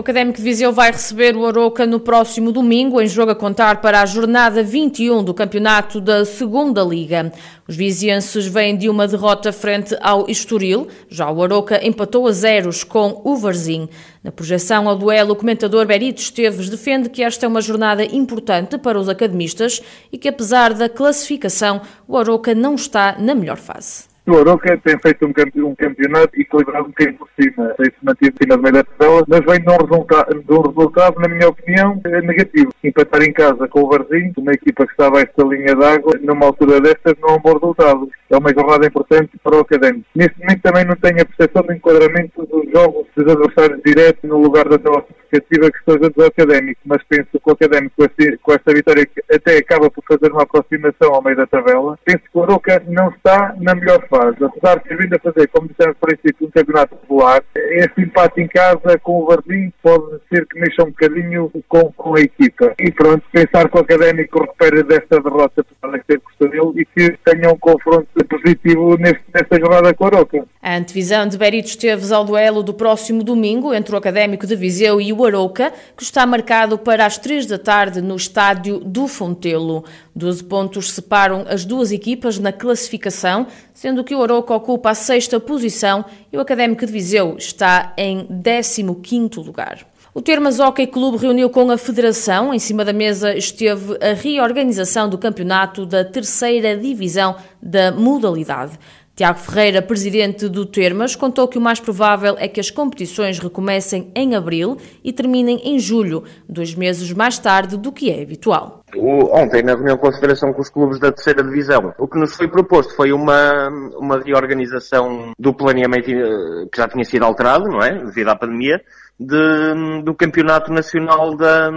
O Académico de Viseu vai receber o Aroca no próximo domingo, em jogo a contar para a jornada 21 do campeonato da Segunda Liga. Os vizienses vêm de uma derrota frente ao Estoril, já o Aroca empatou a zeros com o Varzim. Na projeção ao duelo, o comentador Berito Esteves defende que esta é uma jornada importante para os academistas e que, apesar da classificação, o Aroca não está na melhor fase. O Aroca tem feito um campeonato equilibrado um bocadinho por cima, tem-se mantido cima do meio da tabela, mas vem de um, de um resultado, na minha opinião, negativo. Empatar em casa com o Varzinho, uma equipa que está abaixo da linha d'água, numa altura destas, não é um bom resultado. É uma jornada importante para o Académico. Neste momento também não tenho a percepção do enquadramento dos jogos dos adversários diretos no lugar da tabela significativa que esteja do Académico, mas penso que o Académico com esta vitória até acaba por fazer uma aproximação ao meio da tabela. Penso que o Aroca não está na melhor fase, apesar de ter vindo a fazer, como dissemos por princípio, um campeonato popular. Este empate em casa com o Varzim pode ser que mexa um bocadinho com, com a equipa. E pronto, pensar que o Académico recupera desta derrota para ter custado dele e que tenha um confronto positivo nesta jornada com o Aroca. A antevisão de Berito Esteves ao duelo do próximo domingo entre o Académico de Viseu e o Arouca, que está marcado para as três da tarde no estádio do Fontelo. Doze pontos separam as duas equipas na classificação, sendo que o Arouca ocupa a sexta posição e o Académico de Viseu está em 15º lugar. O Termas Hockey Clube reuniu com a Federação. Em cima da mesa esteve a reorganização do campeonato da terceira divisão da modalidade. Tiago Ferreira, presidente do Termas, contou que o mais provável é que as competições recomecem em abril e terminem em julho, dois meses mais tarde do que é habitual. Ontem, na reunião com a Federação com os clubes da terceira divisão, o que nos foi proposto foi uma, uma reorganização do planeamento eh, que já tinha sido alterado, não é? Devido à pandemia, de, do Campeonato Nacional da,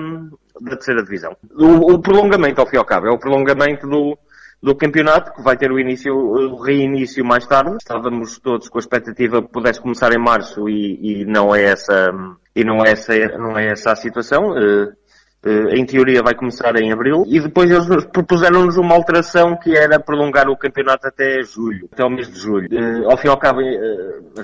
da terceira divisão. O, o prolongamento, ao fim e ao cabo, é o prolongamento do, do campeonato, que vai ter o início, o reinício mais tarde. Estávamos todos com a expectativa que pudesse começar em março e, e não é essa, e não é essa, não é essa a situação. Uh, uh, em teoria vai começar em abril e depois eles propuseram-nos uma alteração que era prolongar o campeonato até julho, até o mês de julho. Uh, ao fim e ao cabo,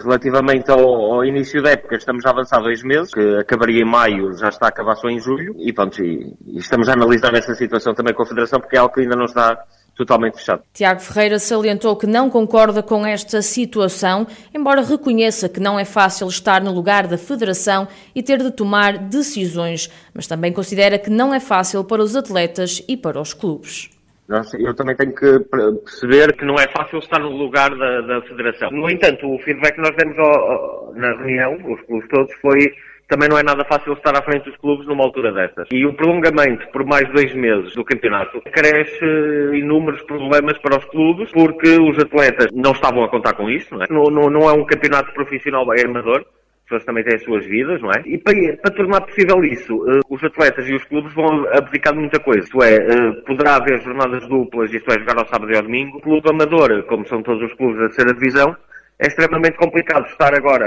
relativamente ao, ao, início da época, estamos a avançar dois meses, que acabaria em maio, já está a acabar só em julho e pronto, e, e estamos a analisar essa situação também com a Federação porque é algo que ainda não está totalmente fechado. Tiago Ferreira salientou que não concorda com esta situação, embora reconheça que não é fácil estar no lugar da Federação e ter de tomar decisões, mas também considera que não é fácil para os atletas e para os clubes. Eu também tenho que perceber que não é fácil estar no lugar da, da Federação. No entanto, o feedback que nós demos ao, ao, na reunião, os clubes todos, foi também não é nada fácil estar à frente dos clubes numa altura destas. E o prolongamento por mais dois meses do campeonato cresce inúmeros problemas para os clubes, porque os atletas não estavam a contar com isso, não é? Não, não, não é um campeonato profissional bem amador, as pessoas também têm as suas vidas, não é? E para, para tornar possível isso, uh, os atletas e os clubes vão abdicar de muita coisa. Isto é, uh, poderá haver jornadas duplas, isto é, jogar ao sábado e ao domingo. O clube amador, como são todos os clubes da terceira divisão, é extremamente complicado estar agora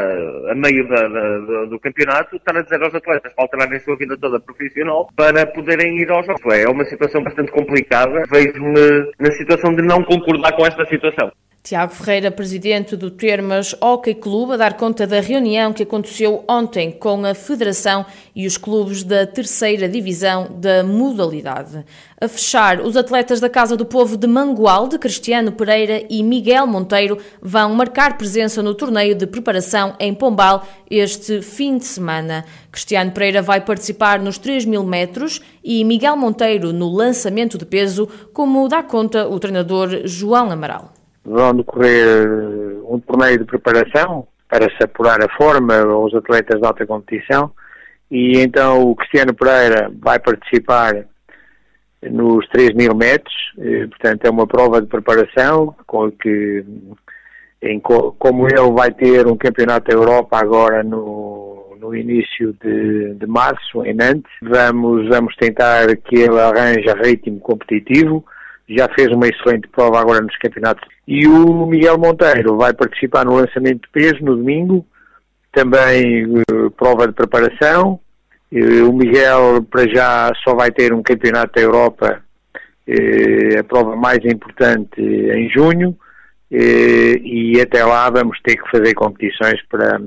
a meio da, da, do campeonato, estar a dizer aos atletas para alterarem a sua vida toda profissional para poderem ir aos jogos. É uma situação bastante complicada. Vejo-me na situação de não concordar com esta situação. Tiago Ferreira, presidente do Termas Hockey Clube, a dar conta da reunião que aconteceu ontem com a Federação e os clubes da terceira divisão da modalidade. A fechar, os atletas da Casa do Povo de Mangualde, Cristiano Pereira e Miguel Monteiro, vão marcar presença no torneio de preparação em Pombal este fim de semana. Cristiano Pereira vai participar nos 3 mil metros e Miguel Monteiro no lançamento de peso, como dá conta o treinador João Amaral vão decorrer um torneio de preparação para se apurar a forma aos atletas de alta competição e então o Cristiano Pereira vai participar nos 3 mil metros, portanto é uma prova de preparação com que em, como ele vai ter um campeonato da Europa agora no, no início de, de março em Nantes, vamos, vamos tentar que ele arranje ritmo competitivo, já fez uma excelente prova agora nos campeonatos. E o Miguel Monteiro vai participar no lançamento de peso no domingo, também uh, prova de preparação. Uh, o Miguel, para já, só vai ter um campeonato da Europa, uh, a prova mais importante em junho, e até lá vamos ter que fazer competições para,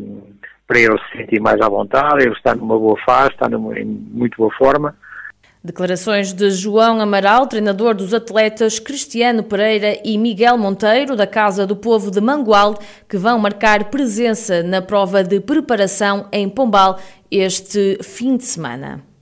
para ele se sentir mais à vontade. Ele está numa boa fase, está numa, em muito boa forma Declarações de João Amaral, treinador dos atletas Cristiano Pereira e Miguel Monteiro, da Casa do Povo de Mangualde, que vão marcar presença na prova de preparação em Pombal este fim de semana.